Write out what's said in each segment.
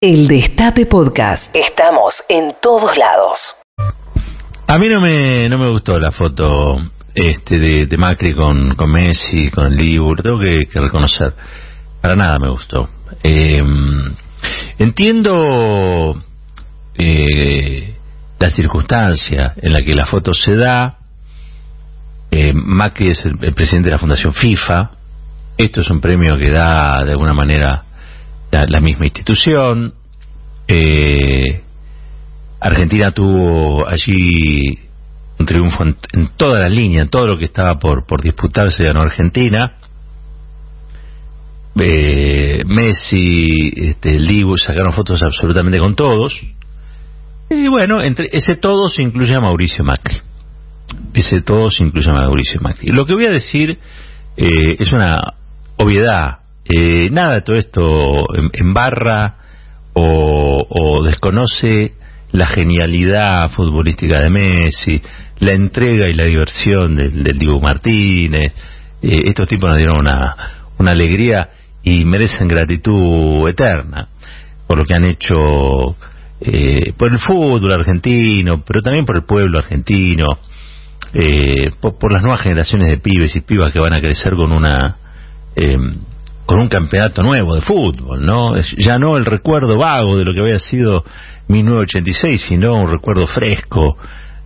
El Destape Podcast. Estamos en todos lados. A mí no me, no me gustó la foto este de, Macri con, Messi, con el Libur, tengo que, reconocer. Para nada me gustó. Eh, entiendo eh, la circunstancia en la que la foto se da. Eh, Macri es el, presidente de la Fundación FIFA. Esto es un premio que da de alguna manera la, misma institución. Eh, Argentina tuvo allí un triunfo en, toda la línea, en todo lo que estaba por, por disputarse ganó Argentina. Eh, Messi, este, Libu sacaron fotos absolutamente con todos. Y bueno, entre ese todos incluye a Mauricio Macri. Ese todos incluye a Mauricio Macri. Lo que voy a decir eh, es una obviedad. Eh, nada todo esto embarra o, desconoce la genialidad futbolística de Messi, la entrega y la diversión del, del Dibu Martínez. Eh, estos tipos nos dieron una, una alegría y merecen gratitud eterna por lo que han hecho eh, por el fútbol argentino, pero también por el pueblo argentino, eh, por, las nuevas generaciones de pibes y pibas que van a crecer con una em, con un campeonato nuevo de fútbol, ¿no? ya no el recuerdo vago de lo que había sido 1986, sino un recuerdo fresco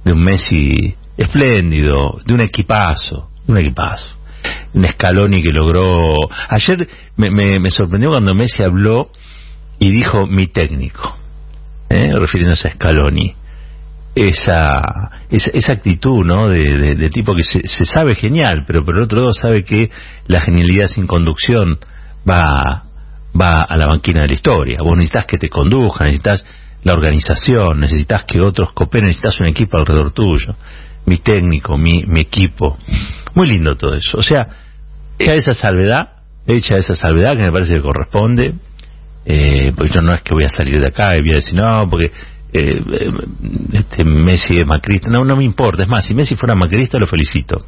de un Messi espléndido, de un equipazo, un equipazo. Un Scaloni que logró... Ayer me, sorprendió cuando Messi habló y dijo mi técnico, ¿eh? refiriéndose a Scaloni. Esa, esa, actitud ¿no? de, tipo que se, se, sabe genial, pero por el otro lado sabe que la genialidad sin conducción va, va a la banquina de la historia. Vos necesitas que te conduja, necesitas la organización, necesitas que otros cooperen, necesitas un equipo alrededor tuyo. Mi técnico, mi, mi equipo. Muy lindo todo eso. O sea, hecha esa salvedad, hecha esa salvedad que me parece que corresponde, eh, pues yo no es que voy a salir de acá y voy a decir, no, porque eh, este Messi es macrista. No, no me importa. Es más, si Messi fuera macrista, lo felicito.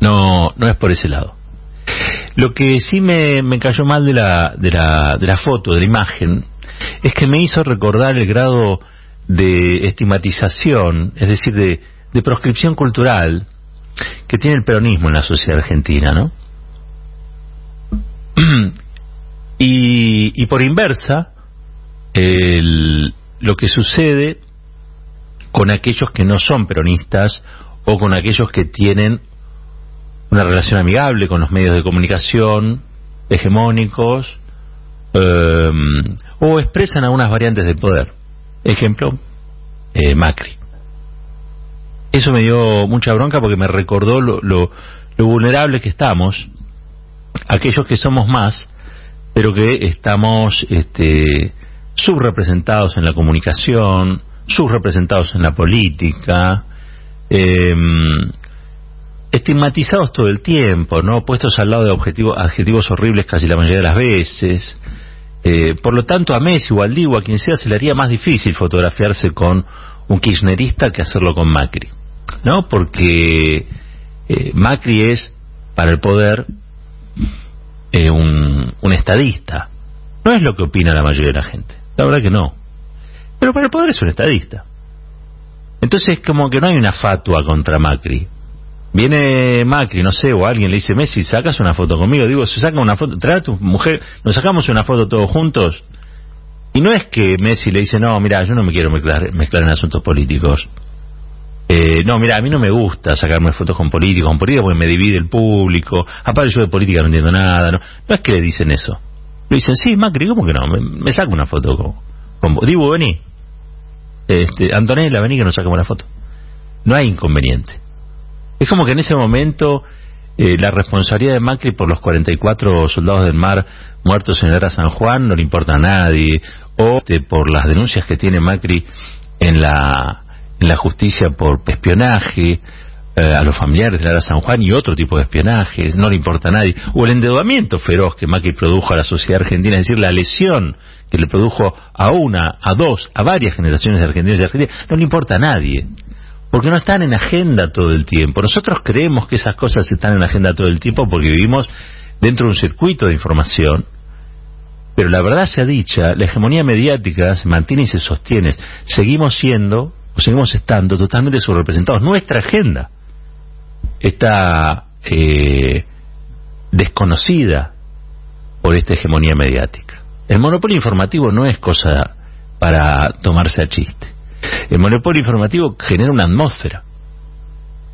No, no es por ese lado. Lo que sí me, me cayó mal de la, de, la, de la foto, de la imagen, es que me hizo recordar el grado de estigmatización, es decir, de, de proscripción cultural que tiene el peronismo en la sociedad argentina, ¿no? y, y por inversa, el, lo que sucede con aquellos que no son peronistas o con aquellos que tienen una relación amigable con los medios de comunicación hegemónicos eh, o expresan algunas variantes del poder. Ejemplo, eh, Macri. Eso me dio mucha bronca porque me recordó lo, lo, lo vulnerables que estamos, aquellos que somos más, pero que estamos este, subrepresentados en la comunicación, subrepresentados en la política, eh, estigmatizados todo el tiempo, ¿no? Puestos al lado de objetivos, adjetivos horribles casi la mayoría de las veces. Eh, por lo tanto, a Messi o al Digo, a quien sea, se le haría más difícil fotografiarse con un kirchnerista que hacerlo con Macri, ¿no? Porque eh, Macri es, para el poder, eh, un, un estadista. No es lo que opina la mayoría de la gente. La verdad que no. Pero para el poder es un estadista. Entonces, como que no hay una fatua contra Macri. Viene Macri, no sé, o alguien le dice, Messi, sacas una foto conmigo. Digo, se saca una foto, trae a tu mujer, nos sacamos una foto todos juntos. Y no es que Messi le dice, no, mira, yo no me quiero mezclar, mezclar en asuntos políticos. Eh, no, mira, a mí no me gusta sacarme fotos con políticos, con políticos porque me divide el público. Aparte yo de política no entiendo nada. No, es que le dicen eso. Le dicen, sí, Macri, ¿cómo que no? Me, saco una foto con, con vos. Digo, vení. Este, Antonella, vení que nos sacamos una foto. No hay inconveniente. Es como que en ese momento eh, la responsabilidad de Macri por los 44 soldados del mar muertos en la guerra San Juan no le importa a nadie, o por las denuncias que tiene Macri en la, en la justicia por espionaje eh, a los familiares de la guerra San Juan y otro tipo de espionaje, no le importa a nadie, o el endeudamiento feroz que Macri produjo a la sociedad argentina, es decir, la lesión que le produjo a una, a dos, a varias generaciones de argentinos y argentinas, no le importa a nadie porque no están en agenda todo el tiempo. Nosotros creemos que esas cosas están en agenda todo el tiempo porque vivimos dentro de un circuito de información, Pero la verdad sea dicha, la hegemonía mediática se mantiene y se sostiene. Seguimos siendo, o seguimos estando totalmente subrepresentados. Nuestra agenda está eh, desconocida por esta hegemonía mediática. El monopolio informativo no es cosa para tomarse a chiste. El monopolio informativo genera una atmósfera.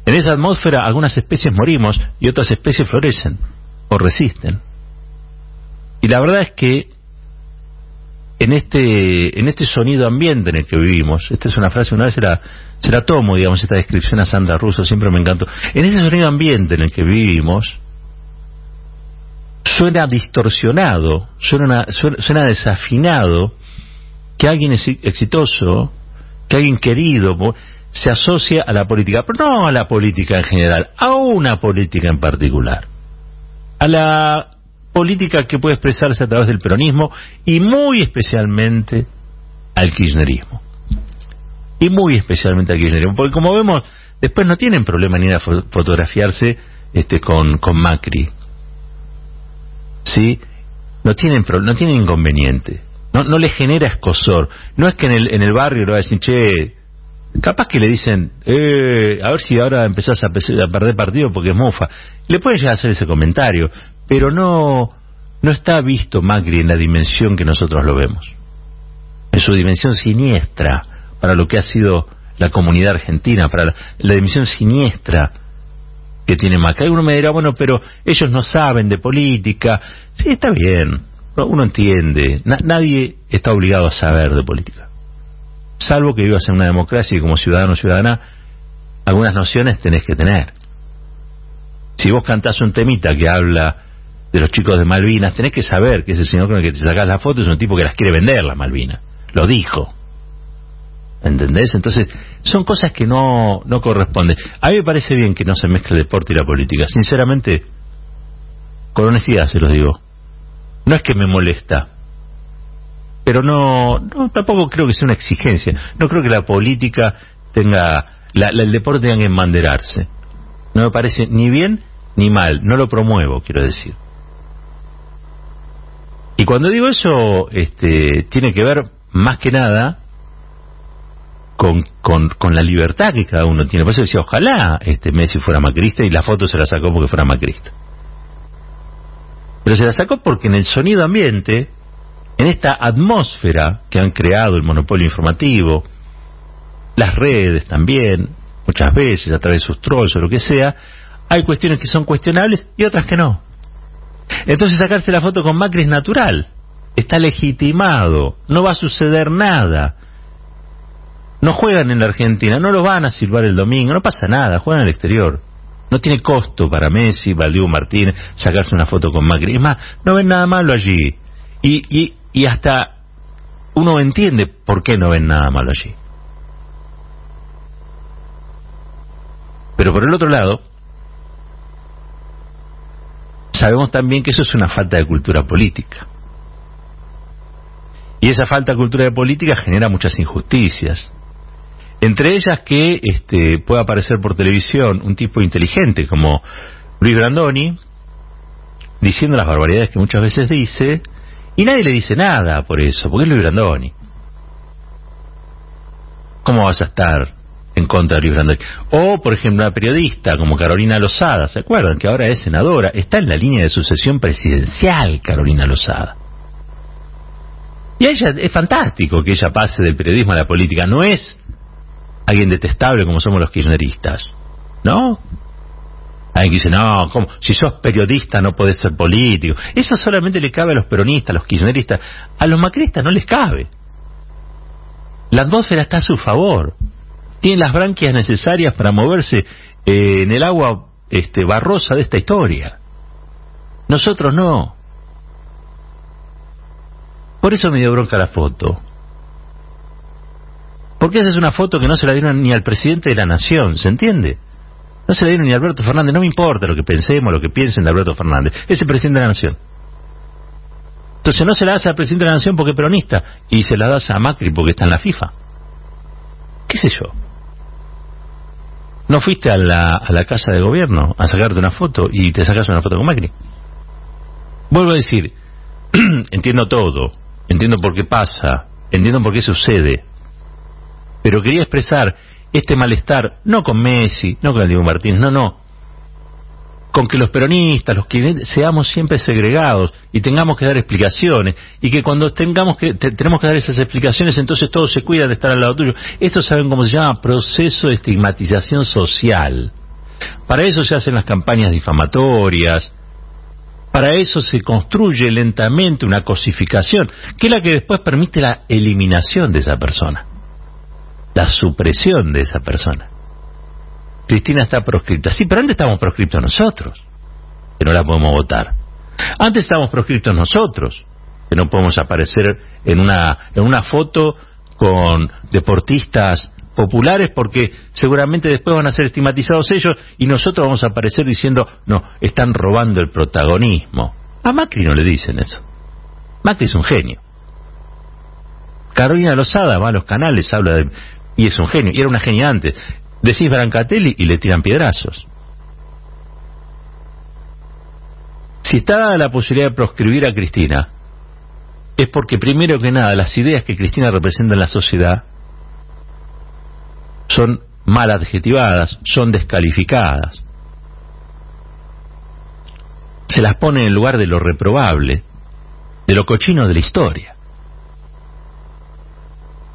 En esa atmósfera algunas especies morimos y otras especies florecen o resisten. Y la verdad es que en este en este sonido ambiente en el que vivimos, esta es una frase, una vez se la, tomo, digamos, esta descripción a Sandra Russo, siempre me encantó. En este sonido ambiente en el que vivimos, suena distorsionado, suena, suena, desafinado que alguien es exitoso, que alguien querido, se asocia a la política, pero no a la política en general, a una política en particular, a la política que puede expresarse a través del peronismo y muy especialmente al kirchnerismo. Y muy especialmente al kirchnerismo, porque como vemos, después no tienen problema ni de fotografiarse este, con, con Macri, ¿sí? No tienen, no tienen inconveniente. No, le genera escosor. No es que en el, en el barrio le va a decir, che, capaz que le dicen, eh, a ver si ahora empezás a, perder partido porque es mofa. Le pueden llegar a hacer ese comentario, pero no, no está visto Macri en la dimensión que nosotros lo vemos. En su dimensión siniestra para lo que ha sido la comunidad argentina, para la dimensión siniestra que tiene Macri. Uno me dirá, bueno, pero ellos no saben de política. Sí, está bien, uno entiende. nadie está obligado a saber de política. Salvo que vivas en una democracia y como ciudadano o ciudadana, algunas nociones tenés que tener. Si vos cantás un temita que habla de los chicos de Malvinas, tenés que saber que ese señor con el que te sacás la foto es un tipo que las quiere vender, las Malvinas. Lo dijo. ¿Entendés? Entonces, son cosas que no, no corresponden. A mí me parece bien que no se mezcle el deporte y la política. Sinceramente, con honestidad se los digo. No es que me molesta, pero no, no tampoco creo que sea una exigencia. No creo que la política tenga, la, el deporte tenga que embanderarse. No me parece ni bien ni mal. No lo promuevo, quiero decir. Y cuando digo eso, este, tiene que ver más que nada con, con, con, la libertad que cada uno tiene. Por eso decía, ojalá este Messi fuera macrista y la foto se la sacó porque fuera macrista. Pero se la sacó porque en el sonido ambiente, en esta atmósfera que han creado el monopolio informativo, las redes también, muchas veces a través de sus trolls o lo que sea, hay cuestiones que son cuestionables y otras que no. Entonces sacarse la foto con Macri es natural, está legitimado, no va a suceder nada no juegan en la Argentina, no lo van a silbar el domingo, no pasa nada, juegan al exterior. No tiene costo para Messi, Valdivo Martínez, sacarse una foto con Macri. Es más, no ven nada malo allí. Y, y, y hasta uno entiende por qué no ven nada malo allí. Pero por el otro lado, sabemos también que eso es una falta de cultura política. Y esa falta de cultura política genera muchas injusticias. Entre ellas que este, pueda aparecer por televisión un tipo inteligente como Luis Brandoni, diciendo las barbaridades que muchas veces dice, y nadie le dice nada por eso, porque es Luis Brandoni. ¿Cómo vas a estar en contra de Luis Brandoni? O, por ejemplo, una periodista como Carolina Lozada, ¿se acuerdan? Que ahora es senadora, está en la línea de sucesión presidencial Carolina Lozada. Y ella es fantástico que ella pase del periodismo a la política, no es alguien detestable como somos los kirchneristas, ¿no? Alguien que dice, no, ¿cómo? si sos periodista no podés ser político. Eso solamente le cabe a los peronistas, a los kirchneristas. A los macristas no les cabe. La atmósfera está a su favor. Tienen las branquias necesarias para moverse eh, en el agua este, barrosa de esta historia. Nosotros no. Por eso me dio bronca la foto. Porque esa es una foto que no se la dieron ni al presidente de la nación, ¿se entiende? No se la dieron ni a Alberto Fernández, no me importa lo que pensemos, lo que piensen de Alberto Fernández, es el presidente de la nación. Entonces no se la das al presidente de la nación porque es peronista y se la das a Macri porque está en la FIFA. ¿Qué sé yo? ¿No fuiste a la, a la casa de gobierno a sacarte una foto y te sacas una foto con Macri? Vuelvo a decir, entiendo todo, entiendo por qué pasa, entiendo por qué sucede, pero quería expresar este malestar, no con Messi, no con el Diego Martínez, no, no, con que los peronistas, los que seamos siempre segregados y tengamos que dar explicaciones y que cuando tengamos que tenemos que dar esas explicaciones entonces todo se cuida de estar al lado tuyo. Esto saben cómo se llama proceso de estigmatización social. Para eso se hacen las campañas difamatorias. Para eso se construye lentamente una cosificación, que es la que después permite la eliminación de esa persona, la supresión de esa persona. Cristina está proscripta. Sí, pero antes estábamos proscriptos nosotros, que no la podemos votar. Antes estábamos proscriptos nosotros, que no podemos aparecer en una, en una foto con deportistas populares porque seguramente después van a ser estigmatizados ellos y nosotros vamos a aparecer diciendo, no, están robando el protagonismo. A Macri no le dicen eso. Macri es un genio. Carolina Lozada va a los canales, habla de... y es un genio, y era una genia antes. Decís Brancatelli y le tiran piedrazos. Si está dada la posibilidad de proscribir a Cristina, es porque primero que nada las ideas que Cristina representa en la sociedad son mal adjetivadas, son descalificadas. Se las pone en lugar de lo reprobable, de lo cochino de la historia.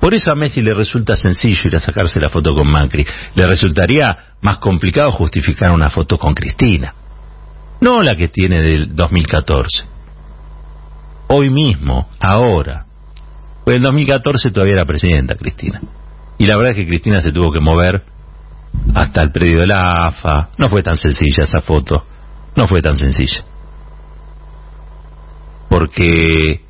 Por eso a Messi le resulta sencillo ir a sacarse la foto con Macri. Le resultaría más complicado justificar una foto con Cristina. No la que tiene del 2014. Hoy mismo, ahora. Pues en 2014 todavía era presidenta Cristina. Y la verdad es que Cristina se tuvo que mover hasta el predio de la AFA. No fue tan sencilla esa foto. No fue tan sencilla. Porque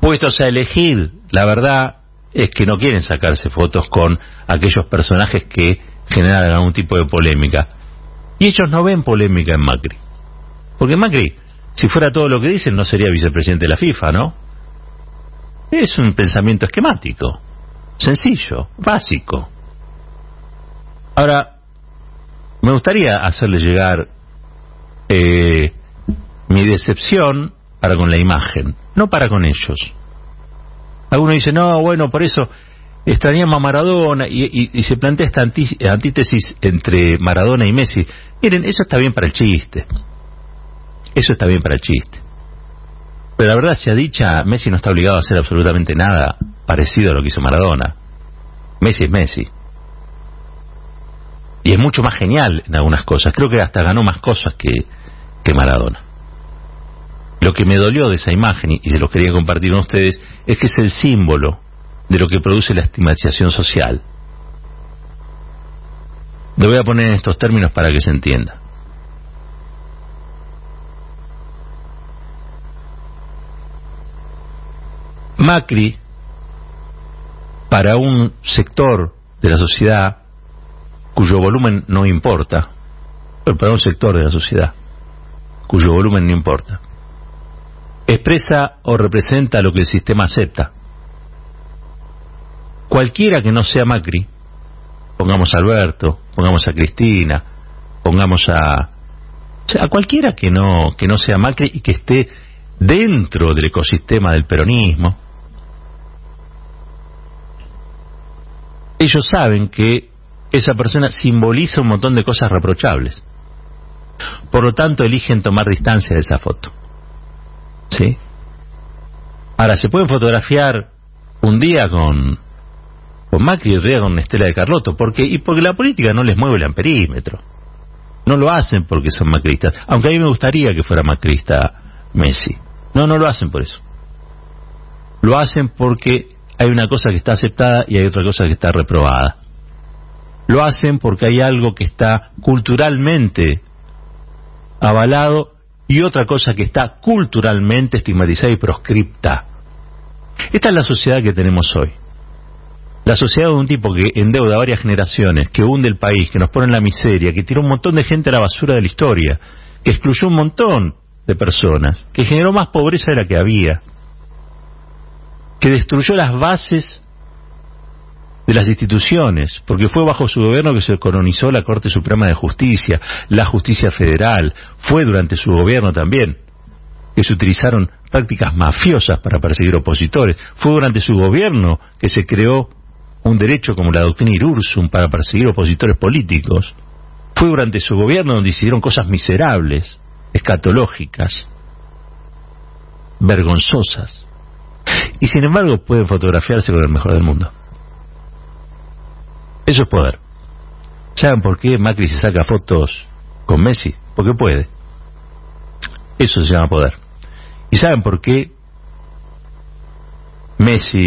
puestos a elegir, la verdad es que no quieren sacarse fotos con aquellos personajes que generan algún tipo de polémica. Y ellos no ven polémica en Macri. Porque Macri, si fuera todo lo que dicen, no sería vicepresidente de la FIFA, ¿no? Es un pensamiento esquemático, sencillo, básico. Ahora, me gustaría hacerle llegar eh, mi decepción para con la imagen, no para con ellos. Algunos dicen, no, bueno, por eso extrañamos a Maradona y, se plantea esta antítesis entre Maradona y Messi. Miren, eso está bien para el chiste. Eso está bien para el chiste. Pero la verdad sea dicha, Messi no está obligado a hacer absolutamente nada parecido a lo que hizo Maradona. Messi es Messi. Y es mucho más genial en algunas cosas. Creo que hasta ganó más cosas que, que Maradona. Lo que me dolió de esa imagen, y se lo quería compartir con ustedes, es que es el símbolo de lo que produce la estigmatización social. Lo voy a poner en estos términos para que se entienda. Macri, para un sector de la sociedad cuyo volumen no importa, pero para un sector de la sociedad cuyo volumen no importa, expresa o representa lo que el sistema acepta. Cualquiera que no sea Macri, pongamos a Alberto, pongamos a Cristina, pongamos a a cualquiera que no que no sea Macri y que esté dentro del ecosistema del peronismo. Ellos saben que esa persona simboliza un montón de cosas reprochables. Por lo tanto, eligen tomar distancia de esa foto. ¿Sí? Ahora, se pueden fotografiar un día con, con Macri y otro día con Estela de Carlotto. porque Y porque la política no les mueve el amperímetro. No lo hacen porque son macristas. Aunque a mí me gustaría que fuera macrista Messi. No, no lo hacen por eso. Lo hacen porque hay una cosa que está aceptada y hay otra cosa que está reprobada. Lo hacen porque hay algo que está culturalmente avalado y otra cosa que está culturalmente estigmatizada y proscripta. Esta es la sociedad que tenemos hoy. La sociedad de un tipo que endeuda a varias generaciones, que hunde el país, que nos pone en la miseria, que tiró un montón de gente a la basura de la historia, que excluyó un montón de personas, que generó más pobreza de la que había, que destruyó las bases de las instituciones, porque fue bajo su gobierno que se colonizó la Corte Suprema de Justicia, la justicia federal, fue durante su gobierno también. que se utilizaron prácticas mafiosas para perseguir opositores. Fue durante su gobierno que se creó un derecho como la doctrina Irursum para perseguir opositores políticos. Fue durante su gobierno donde hicieron cosas miserables, escatológicas, vergonzosas. Y sin embargo pueden fotografiarse con el mejor del mundo. Eso es poder. ¿Saben por qué Macri se saca fotos con Messi? Porque puede. Eso se llama poder. ¿Y saben por qué Messi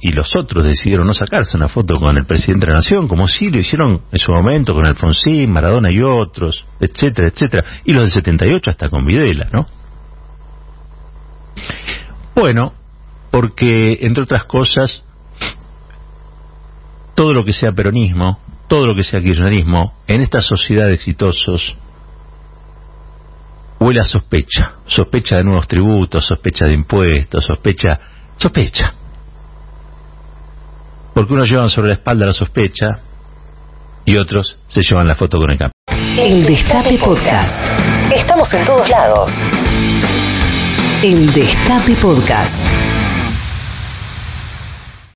y los otros decidieron no sacarse una foto con el presidente de la nación, como sí lo hicieron en su momento con Alfonsín, Maradona y otros, etcétera, etcétera, y los del 78 hasta con Videla, ¿no? Bueno, porque, entre otras cosas, todo lo que sea peronismo, todo lo que sea kirchnerismo, en esta sociedad de exitosos, huele a sospecha. Sospecha de nuevos tributos, sospecha de impuestos, sospecha... Sospecha. Porque unos llevan sobre la espalda la sospecha y otros se llevan la foto con el cambio. El Destape Podcast. Estamos en todos lados. El Destape Podcast.